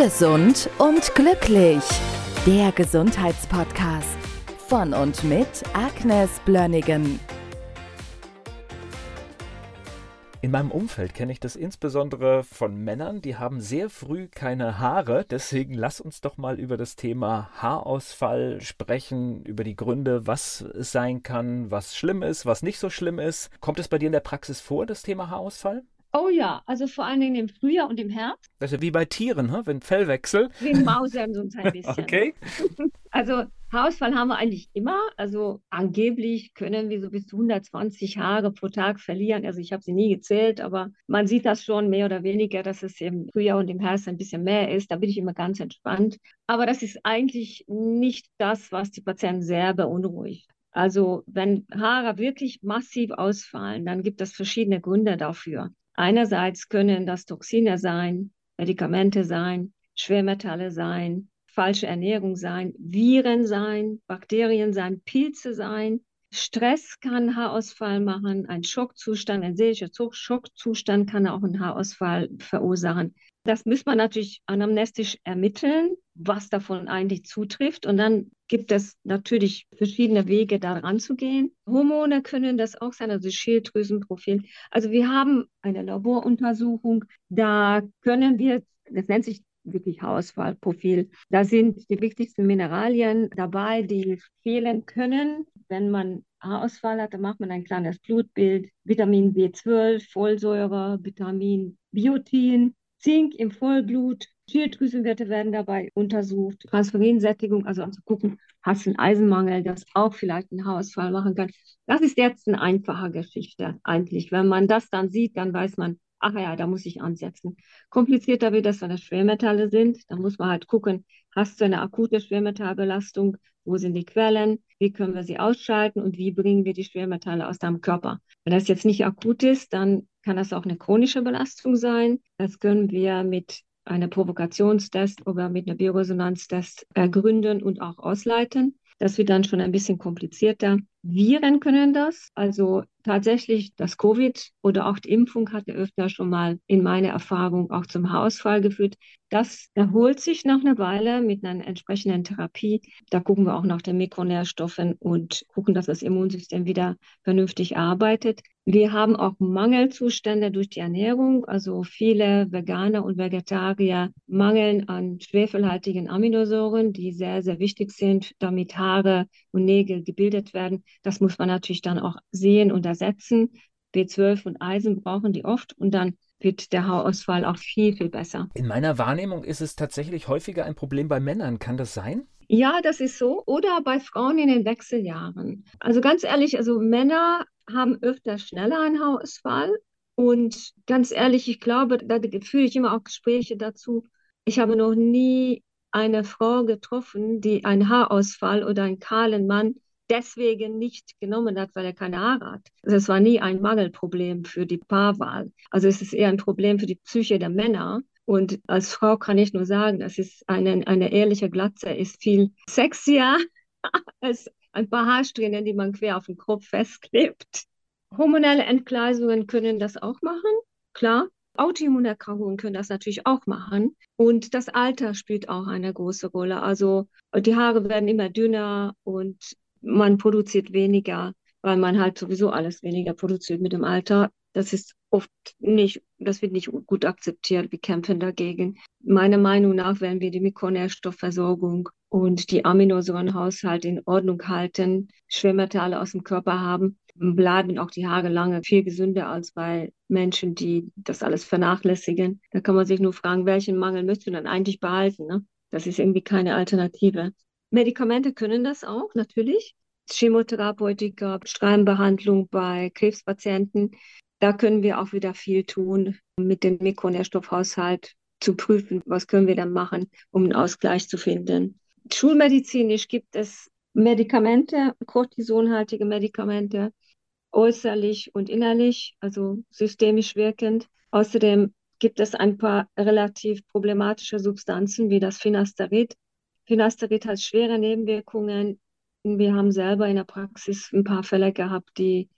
Gesund und glücklich. Der Gesundheitspodcast von und mit Agnes Blönnigan. In meinem Umfeld kenne ich das insbesondere von Männern, die haben sehr früh keine Haare. Deswegen lass uns doch mal über das Thema Haarausfall sprechen, über die Gründe, was es sein kann, was schlimm ist, was nicht so schlimm ist. Kommt es bei dir in der Praxis vor, das Thema Haarausfall? Oh ja, also vor allen Dingen im Frühjahr und im Herbst. Das ist ja wie bei Tieren, wenn Fellwechsel. Wie ein Mausern so ein bisschen. okay. Also Haarausfall haben wir eigentlich immer. Also angeblich können wir so bis zu 120 Haare pro Tag verlieren. Also ich habe sie nie gezählt, aber man sieht das schon mehr oder weniger, dass es im Frühjahr und im Herbst ein bisschen mehr ist. Da bin ich immer ganz entspannt. Aber das ist eigentlich nicht das, was die Patienten sehr beunruhigt. Also wenn Haare wirklich massiv ausfallen, dann gibt es verschiedene Gründe dafür. Einerseits können das Toxine sein, Medikamente sein, Schwermetalle sein, falsche Ernährung sein, Viren sein, Bakterien sein, Pilze sein. Stress kann Haarausfall machen, ein Schockzustand, ein seelischer Schockzustand kann auch einen Haarausfall verursachen. Das muss man natürlich anamnestisch ermitteln, was davon eigentlich zutrifft. Und dann gibt es natürlich verschiedene Wege, da ranzugehen. Hormone können das auch sein, also Schilddrüsenprofil. Also wir haben eine Laboruntersuchung, da können wir, das nennt sich wirklich Haarausfallprofil. Da sind die wichtigsten Mineralien dabei, die fehlen können. Wenn man Haarausfall hat, dann macht man ein kleines Blutbild. Vitamin B12, Folsäure, Vitamin Biotin, Zink im Vollblut, Schilddrüsenwerte werden dabei untersucht, Transferinsättigung, also um zu gucken, hast du einen Eisenmangel, das auch vielleicht einen Haarausfall machen kann. Das ist jetzt eine einfache Geschichte eigentlich. Wenn man das dann sieht, dann weiß man, ach ja, da muss ich ansetzen. Komplizierter wird das, wenn das Schwermetalle sind. Da muss man halt gucken, hast du eine akute Schwermetallbelastung? Wo sind die Quellen? Wie können wir sie ausschalten? Und wie bringen wir die Schwermetalle aus deinem Körper? Wenn das jetzt nicht akut ist, dann kann das auch eine chronische Belastung sein. Das können wir mit einer Provokationstest oder mit einer Bioresonanztest ergründen und auch ausleiten. Das wird dann schon ein bisschen komplizierter. Viren können das. Also tatsächlich das Covid oder auch die Impfung hatte öfter schon mal in meiner Erfahrung auch zum Haarausfall geführt. Das erholt sich nach einer Weile mit einer entsprechenden Therapie. Da gucken wir auch nach den Mikronährstoffen und gucken, dass das Immunsystem wieder vernünftig arbeitet. Wir haben auch Mangelzustände durch die Ernährung. Also viele Veganer und Vegetarier mangeln an schwefelhaltigen Aminosäuren, die sehr, sehr wichtig sind, damit Haare und Nägel gebildet werden. Das muss man natürlich dann auch sehen und ersetzen. B12 und Eisen brauchen die oft und dann wird der Haarausfall auch viel, viel besser. In meiner Wahrnehmung ist es tatsächlich häufiger ein Problem bei Männern. Kann das sein? Ja, das ist so. Oder bei Frauen in den Wechseljahren. Also ganz ehrlich, also Männer haben öfter schneller einen Haarausfall. Und ganz ehrlich, ich glaube, da führe ich immer auch Gespräche dazu. Ich habe noch nie eine Frau getroffen, die einen Haarausfall oder einen kahlen Mann deswegen nicht genommen hat, weil er keine Haare hat. Also es war nie ein Mangelproblem für die Paarwahl. Also es ist eher ein Problem für die Psyche der Männer. Und als Frau kann ich nur sagen, das ist eine, eine ehrliche Glatze ist viel sexier als ein paar Haarsträhnen, die man quer auf den Kopf festklebt. Hormonelle Entgleisungen können das auch machen, klar. Autoimmunerkrankungen können das natürlich auch machen. Und das Alter spielt auch eine große Rolle. Also die Haare werden immer dünner und man produziert weniger, weil man halt sowieso alles weniger produziert mit dem Alter. Das ist oft nicht, das wird nicht gut akzeptiert. Wir kämpfen dagegen. Meiner Meinung nach werden wir die Mikronährstoffversorgung und die Aminosäurenhaushalt in Ordnung halten, Schwermetalle aus dem Körper haben, bleiben auch die Haare lange viel gesünder als bei Menschen, die das alles vernachlässigen. Da kann man sich nur fragen, welchen Mangel du dann eigentlich behalten? Ne? Das ist irgendwie keine Alternative. Medikamente können das auch, natürlich. Chemotherapeutika, Strahlenbehandlung bei Krebspatienten. Da können wir auch wieder viel tun, mit dem Mikronährstoffhaushalt zu prüfen, was können wir dann machen, um einen Ausgleich zu finden. Schulmedizinisch gibt es Medikamente, kortisonhaltige Medikamente, äußerlich und innerlich, also systemisch wirkend. Außerdem gibt es ein paar relativ problematische Substanzen wie das Finasterid, Finasterid hat schwere Nebenwirkungen. Wir haben selber in der Praxis ein paar Fälle gehabt, die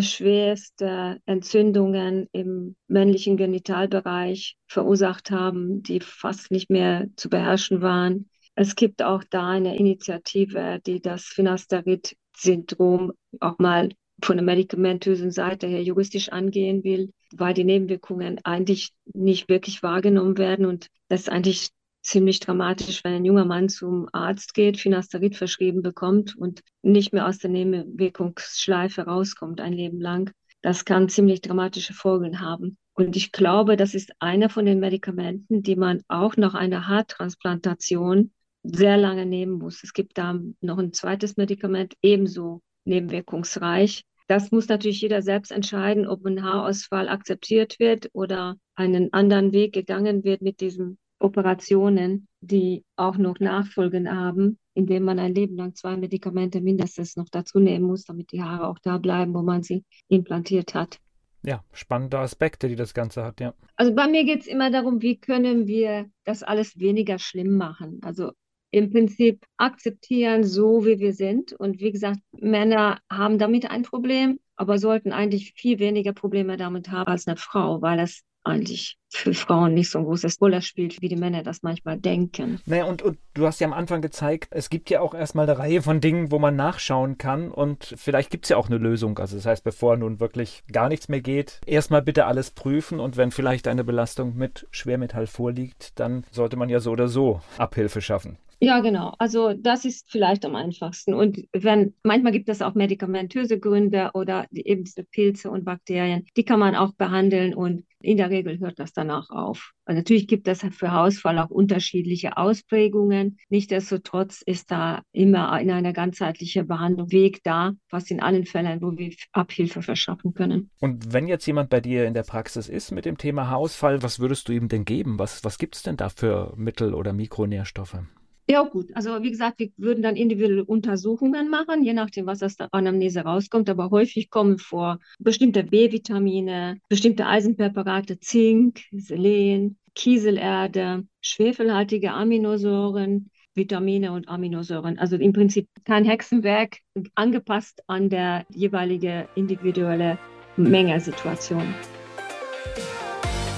schwerste Entzündungen im männlichen Genitalbereich verursacht haben, die fast nicht mehr zu beherrschen waren. Es gibt auch da eine Initiative, die das Finasterid-Syndrom auch mal von der medikamentösen Seite her juristisch angehen will, weil die Nebenwirkungen eigentlich nicht wirklich wahrgenommen werden. Und das ist eigentlich ziemlich dramatisch, wenn ein junger Mann zum Arzt geht, Finasterid verschrieben bekommt und nicht mehr aus der Nebenwirkungsschleife rauskommt ein Leben lang. Das kann ziemlich dramatische Folgen haben. Und ich glaube, das ist einer von den Medikamenten, die man auch nach einer Haartransplantation sehr lange nehmen muss. Es gibt da noch ein zweites Medikament, ebenso nebenwirkungsreich. Das muss natürlich jeder selbst entscheiden, ob ein Haarausfall akzeptiert wird oder einen anderen Weg gegangen wird mit diesen Operationen, die auch noch Nachfolgen haben, indem man ein Leben lang zwei Medikamente mindestens noch dazu nehmen muss, damit die Haare auch da bleiben, wo man sie implantiert hat. Ja, spannende Aspekte, die das Ganze hat, ja. Also bei mir geht es immer darum, wie können wir das alles weniger schlimm machen. Also im Prinzip akzeptieren, so wie wir sind. Und wie gesagt, Männer haben damit ein Problem, aber sollten eigentlich viel weniger Probleme damit haben als eine Frau, weil das eigentlich für Frauen nicht so ein großes Rolle spielt, wie die Männer das manchmal denken. Naja, und, und du hast ja am Anfang gezeigt, es gibt ja auch erstmal eine Reihe von Dingen, wo man nachschauen kann und vielleicht gibt es ja auch eine Lösung. Also das heißt, bevor nun wirklich gar nichts mehr geht, erstmal bitte alles prüfen und wenn vielleicht eine Belastung mit Schwermetall vorliegt, dann sollte man ja so oder so Abhilfe schaffen. Ja, genau. Also das ist vielleicht am einfachsten. Und wenn manchmal gibt es auch medikamentöse Gründe oder eben diese Pilze und Bakterien, die kann man auch behandeln und in der Regel hört das danach auf. Und natürlich gibt es für Hausfall auch unterschiedliche Ausprägungen. Nichtsdestotrotz ist da immer in einer ganzheitlichen Behandlung Weg da, was in allen Fällen, wo wir Abhilfe verschaffen können. Und wenn jetzt jemand bei dir in der Praxis ist mit dem Thema Haarausfall, was würdest du ihm denn geben? Was, was gibt es denn da für Mittel- oder Mikronährstoffe? Ja, gut. Also wie gesagt, wir würden dann individuelle Untersuchungen machen, je nachdem, was aus der Anamnese rauskommt. Aber häufig kommen vor bestimmte B-Vitamine, bestimmte Eisenpräparate, Zink, Selen, Kieselerde, schwefelhaltige Aminosäuren, Vitamine und Aminosäuren. Also im Prinzip kein Hexenwerk, angepasst an der jeweilige individuelle Mengesituation.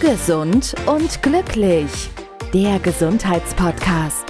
Gesund und glücklich. Der Gesundheitspodcast